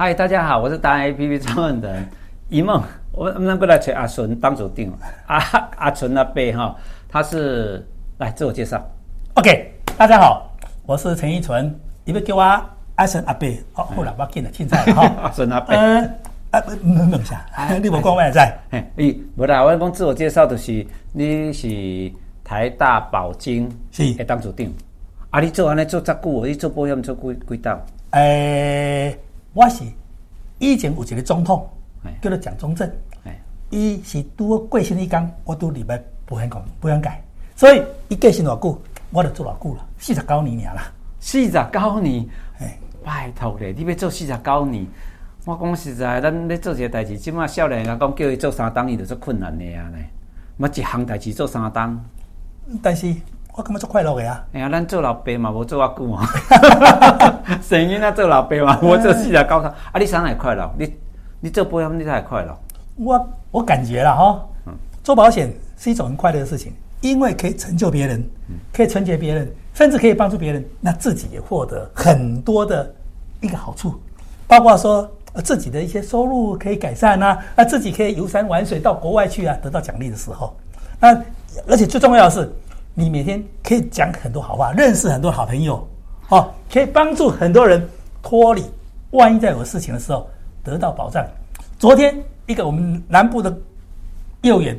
嗨，大家好，我是达人 APP 创办人一梦。我我们过来请阿纯当主定，阿阿纯阿伯哈，他是来自我介绍。OK，大家好，我是陈一纯，你们叫我阿纯阿贝。哦，后来我见了，现在哈，阿纯阿伯。嗯，啊，等一下，你无讲我在。哎，咦，无啦，我讲自我介绍就是你是台大保经是当主定。啊，你做安尼做遮久，你做保险做几几档？诶，我是以前有一个总统，叫做蒋中正。伊是拄过身一天，我拄入来保险公保险界，所以伊过身偌久，我就做偌久啦，四十九年啦。四十九年，哎，拜托咧，你要做四十九年，我讲实在，咱咧做一个代志，即马少年人讲叫伊做三档，伊就做困难的啊呢。嘛一项代志做三档，但是我感觉做快乐的啊。哎呀，咱做老爸嘛，无做偌久啊。生囡仔做老爸嘛，我做四十九年，啊，你啥会快乐？你你做保险，你才会快乐。我我感觉了哈，做保险是一种很快乐的事情，因为可以成就别人，可以成全别人，甚至可以帮助别人，那自己也获得很多的一个好处，包括说自己的一些收入可以改善啊，啊自己可以游山玩水到国外去啊，得到奖励的时候，那而且最重要的是，你每天可以讲很多好话，认识很多好朋友，哦，可以帮助很多人脱离，万一在有事情的时候得到保障。昨天。一个我们南部的业务员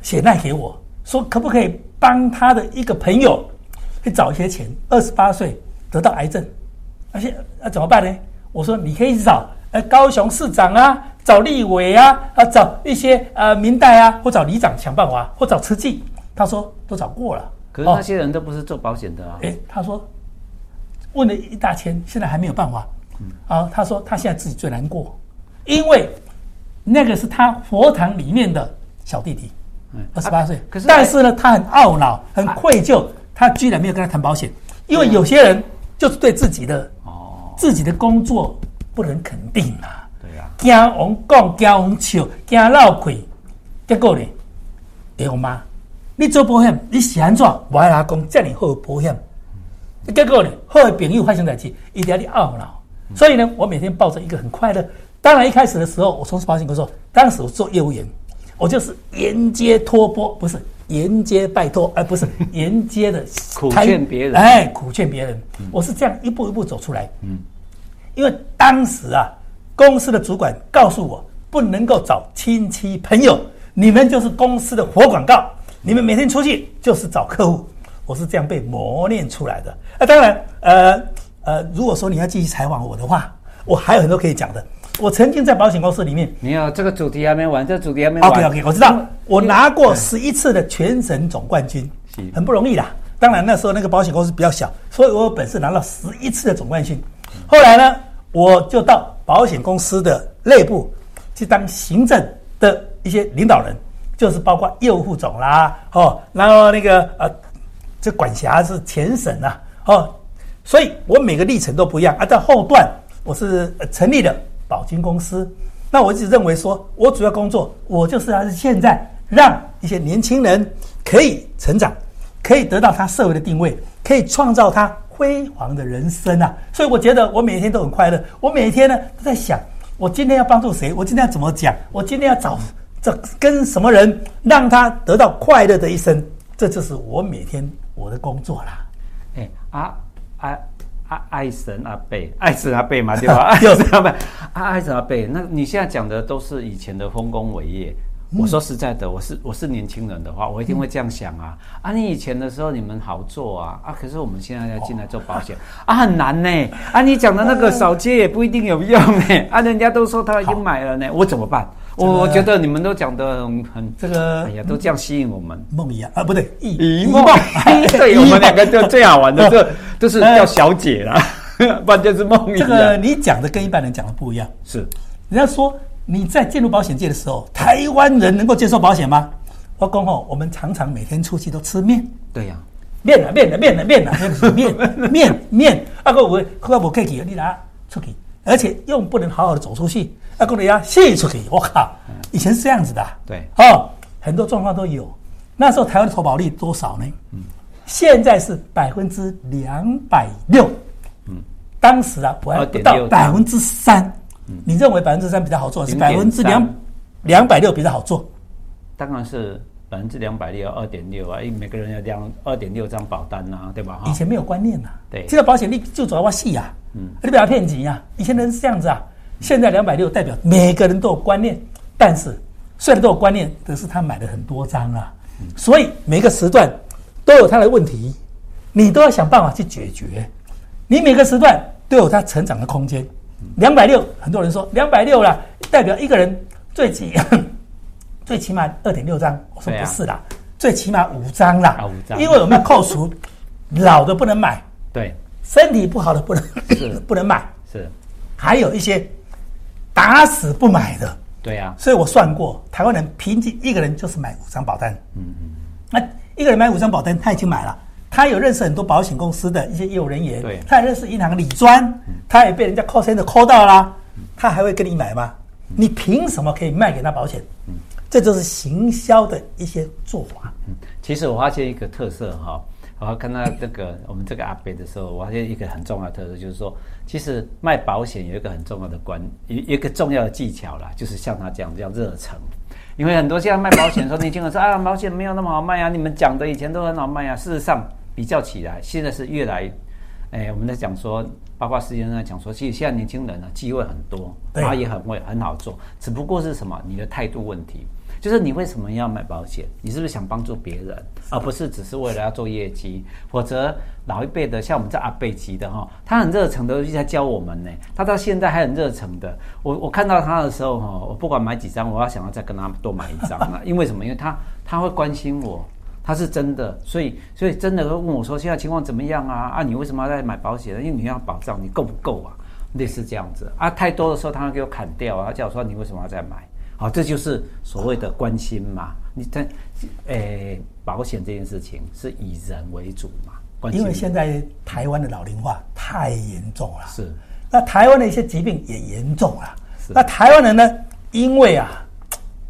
写赖给我说，可不可以帮他的一个朋友去找一些钱？二十八岁得到癌症，而且那怎么办呢？我说你可以找呃高雄市长啊，找立委啊，啊找一些呃民代啊，或找里长想办法，或找慈济。他说都找过了，可是那些人都不是做保险的啊。哎，他说问了一大圈，现在还没有办法。啊，他说他现在自己最难过，因为。那个是他佛堂里面的小弟弟，二十八岁。可是，但是呢，他很懊恼，很愧疚，他居然没有跟他谈保险，因为有些人就是对自己的哦，自己的工作不能肯定啊。对呀，惊王讲，惊王笑，惊闹亏，结果呢？哎呦妈！你做保险，你喜欢做，我来讲这里好保险，结果呢？好的朋友发生在一一点点懊恼，所以呢，我每天抱着一个很快乐。当然，一开始的时候，我从事保险工作，当时我做业务员，我就是沿街托钵，不是沿街拜托，而不是 沿街的苦劝别人，哎，苦劝别人，我是这样一步一步走出来。嗯，因为当时啊，公司的主管告诉我，不能够找亲戚朋友，你们就是公司的活广告，你们每天出去就是找客户，我是这样被磨练出来的。那当然，呃呃，如果说你要继续采访我的话，我还有很多可以讲的。我曾经在保险公司里面，没有这个主题还没完，这个主题还没完。OK OK，我知道，我拿过十一次的全省总冠军，很不容易啦。当然那时候那个保险公司比较小，所以我有本事拿到十一次的总冠军。后来呢，我就到保险公司的内部去当行政的一些领导人，就是包括业务副总啦，哦，然后那个呃，这管辖是全省啊，哦，所以我每个历程都不一样啊。在后段，我是成立了。保金公司，那我一直认为说，我主要工作，我就是还是现在让一些年轻人可以成长，可以得到他社会的定位，可以创造他辉煌的人生啊！所以我觉得我每天都很快乐。我每天呢都在想，我今天要帮助谁？我今天要怎么讲？我今天要找这跟什么人，让他得到快乐的一生？这就是我每天我的工作啦。哎啊啊！爱神阿贝，爱神阿贝嘛，对吧？爱神阿贝，啊，爱神阿贝，那你现在讲的都是以前的丰功伟业。嗯、我说实在的，我是我是年轻人的话，我一定会这样想啊。嗯、啊，你以前的时候你们好做啊，啊，可是我们现在要进来做保险、哦、啊，很难呢。啊，你讲的那个少接也不一定有用呢。啊，人家都说他已经买了呢，我怎么办？我我觉得你们都讲的很很这个，哎呀，都这样吸引我们。梦一样啊，不对，一一梦，对，我们两个就最好玩的，这都是叫小姐啦，不然就是梦一样。这个你讲的跟一般人讲的不一样。是，人家说你在进入保险界的时候，台湾人能够接受保险吗？我讲吼，我们常常每天出去都吃面。对呀，面啊面啊面啊面啊，面面面，啊个我快不客气，你拿出去，而且又不能好好的走出去。那过来呀，卸出去！我靠，以前是这样子的。对，哦，很多状况都有。那时候台湾的投保率多少呢？嗯，现在是百分之两百六。嗯，当时啊，我还不到百分之三。嗯、你认为百分之三比较好做，是百分之两两百六比较好做？当然是百分之两百六，二点六啊！因为每个人要两二点六张保单呐、啊，对吧？以前没有观念呐、啊，对，现在保险率就主要细啊，嗯，你不要骗钱啊！以前人是这样子啊，现在两百六代表每个人都有观念，但是虽然都有观念，可是他买了很多张啊，嗯、所以每个时段都有他的问题，你都要想办法去解决。你每个时段都有他成长的空间。两百六，很多人说两百六了，代表一个人最起 最起码二点六张。我说不是啦，啊、最起码五张啦。啊、五张，因为我们要扣除老的不能买，对，身体不好的不能是 不能买，是，还有一些打死不买的。对呀、啊，所以我算过，台湾人平均一个人就是买五张保单。嗯嗯，那一个人买五张保单，他已经买了。他有认识很多保险公司的一些业务人员，对，他也认识银行理专，他也被人家 call center call 到啦，他还会跟你买吗？你凭什么可以卖给他保险？这就是行销的一些做法。嗯其实我发现一个特色哈，我看到这个我们这个阿伯的时候，我发现一个很重要的特色，就是说，其实卖保险有一个很重要的关，一一个重要的技巧啦，就是像他这样叫热诚。因为很多现在卖保险的时候，年轻人说啊，保险没有那么好卖啊，你们讲的以前都很好卖啊，事实上。比较起来，现在是越来，哎，我们在讲说，包括世界上在讲说，其实现在年轻人呢，机会很多，然后也很会很好做，只不过是什么？你的态度问题，就是你为什么要买保险？你是不是想帮助别人，而不是只是为了要做业绩？否则老一辈的，像我们这阿贝级的哈，他很热诚的在教我们呢，他到现在还很热诚的。我我看到他的时候哈，我不管买几张，我要想要再跟他多买一张了，因为什么？因为他他会关心我。他是真的，所以所以真的会问我说：“现在情况怎么样啊？啊，你为什么要在买保险呢？因为你要保障，你够不够啊？类似这样子啊，太多的时候他会给我砍掉啊，他叫我说你为什么要再买？好，这就是所谓的关心嘛。你在，诶、欸，保险这件事情是以人为主嘛？关心。因为现在台湾的老龄化太严重了，是。那台湾的一些疾病也严重了，是。那台湾人呢，因为啊，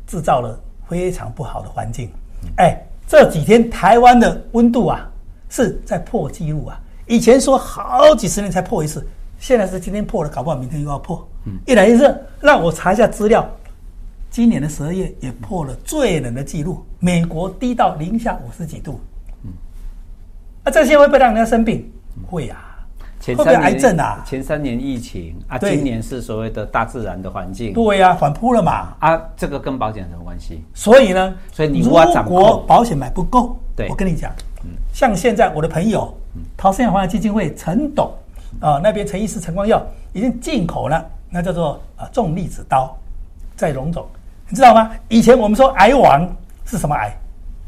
制造了非常不好的环境，哎、嗯。欸这几天台湾的温度啊是在破纪录啊！以前说好几十年才破一次，现在是今天破了，搞不好明天又要破。嗯，一来一热，那我查一下资料，今年的十二月也破了最冷的记录，美国低到零下五十几度。嗯，啊，这些会不会让人家生病？会啊。前三年癌症啊，前三年疫情啊，今年是所谓的大自然的环境。对呀、啊，反扑了嘛。啊，这个跟保险有什么关系？所以呢，所以你如果保险买不够，对，我跟你讲，嗯，像现在我的朋友，桃生养环基金会陈董啊，那边陈医师陈光耀已经进口了，那叫做啊重粒子刀，在龙总，你知道吗？以前我们说癌王是什么癌？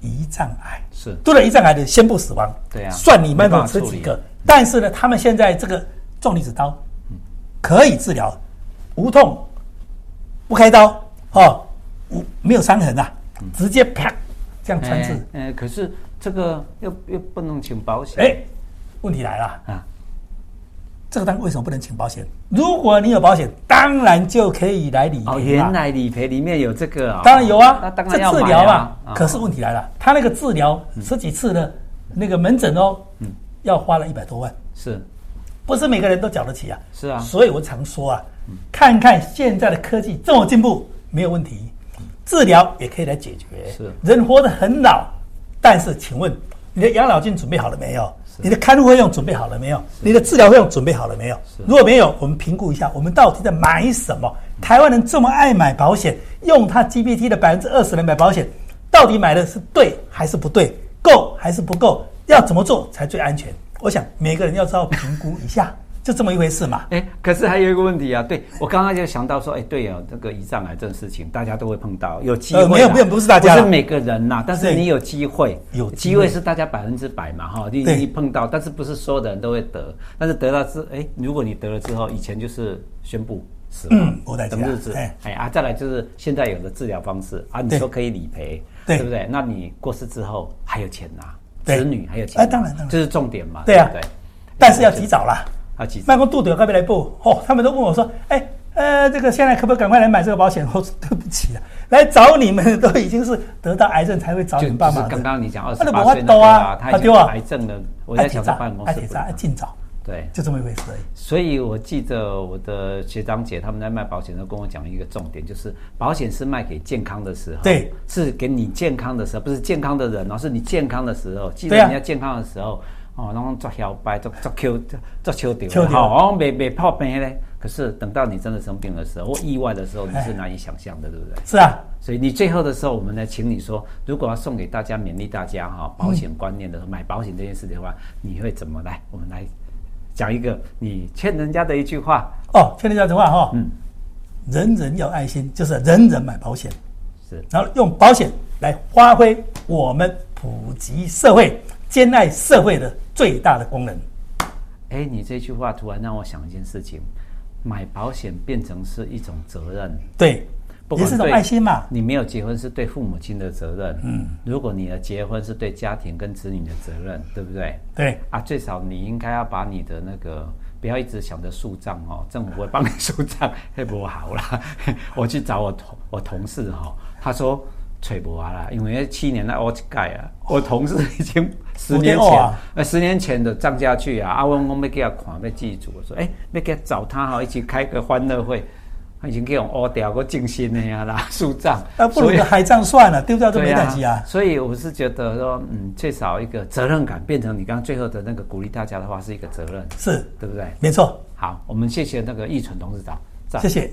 胰脏癌是，得了胰脏癌的宣布死亡。对呀、啊，算你们这几个。但是呢，他们现在这个重离子刀，可以治疗，无痛，不开刀，哦，无没有伤痕啊，直接啪这样穿刺。哎，可是这个又又不能请保险。哎，问题来了啊，这个单为什么不能请保险？如果你有保险，当然就可以来理赔。哦，原来理赔里面有这个啊？当然有啊，那当然要治疗嘛。可是问题来了，他那个治疗十几次的那个门诊哦。嗯。要花了一百多万，是，不是每个人都缴得起啊？是啊，所以我常说啊，看看现在的科技这么进步，没有问题，治疗也可以来解决。是，人活得很老，但是请问你的养老金准备好了没有？你的看护费用准备好了没有？你的治疗费用准备好了没有？如果没有，我们评估一下，我们到底在买什么？台湾人这么爱买保险，用他 GPT 的百分之二十来买保险，到底买的是对还是不对？够还是不够？要怎么做才最安全？我想每个人要知道评估一下，就这么一回事嘛。哎，可是还有一个问题啊，对我刚刚就想到说，哎，对哦，这个胰脏癌这个事情，大家都会碰到，有机会。没有，没有，不是大家，不是每个人呐，但是你有机会，有机会是大家百分之百嘛，哈，你你碰到，但是不是所有的人都会得，但是得到之，哎，如果你得了之后，以前就是宣布死亡，等日子，哎啊，再来就是现在有的治疗方式啊，你说可以理赔，对不对？那你过世之后还有钱拿。子女还有钱，哎，当然当然，这是重点嘛。对啊，对，但是要及早啦。啊，及早。那个肚子要不要来报？哦，他们都问我说，哎，呃，这个现在可不可以赶快来买这个保险？我说对不起啊，来找你们都已经是得到癌症才会找你们爸妈。刚刚你讲二十八岁那个啊，他丢啊，癌症的，我在想办公室。阿铁要尽早，对，就这么一回事而已。所以我记得我的学长姐他们在卖保险的时候跟我讲一个重点，就是保险是卖给健康的时候，对，是给你健康的时候，不是健康的人，而是你健康的时候，记得人家健康的时候。哦，然后做摇摆，做做 Q，作秋丢，好，没没泡病嘞。可是等到你真的生病的时候，或意外的时候，你是难以想象的，对不对？是啊，所以你最后的时候，我们来请你说，如果要送给大家勉励大家哈，保险观念的时候，买保险这件事的话，你会怎么来？我们来讲一个你欠人家的一句话。哦，欠人家的话哈，嗯，人人要爱心，就是人人买保险，是，然后用保险来发挥我们普及社会、兼爱社会的。最大的功能，哎，你这句话突然让我想一件事情：买保险变成是一种责任，对，不也是种爱心嘛。你没有结婚是对父母亲的责任，嗯，如果你的结婚是对家庭跟子女的责任，对不对？对啊，最少你应该要把你的那个不要一直想着树账哦，政府会帮你树账，会不好啦。我去找我同我同事哈，他说。吹不完了，因为七年的我盖啊，我同事已经十年前，呃，十年前的张家去啊，阿文我没给他看，没记住，我说，哎，没给他找他哈，一起开个欢乐会，他已经给我们掉个静心的呀啦，树账，那不如海账算了，丢掉都没关系啊。所以我是觉得说，嗯，最少一个责任感，变成你刚刚最后的那个鼓励大家的话，是一个责任，是对不对？没错。好，我们谢谢那个易纯董事长，谢谢。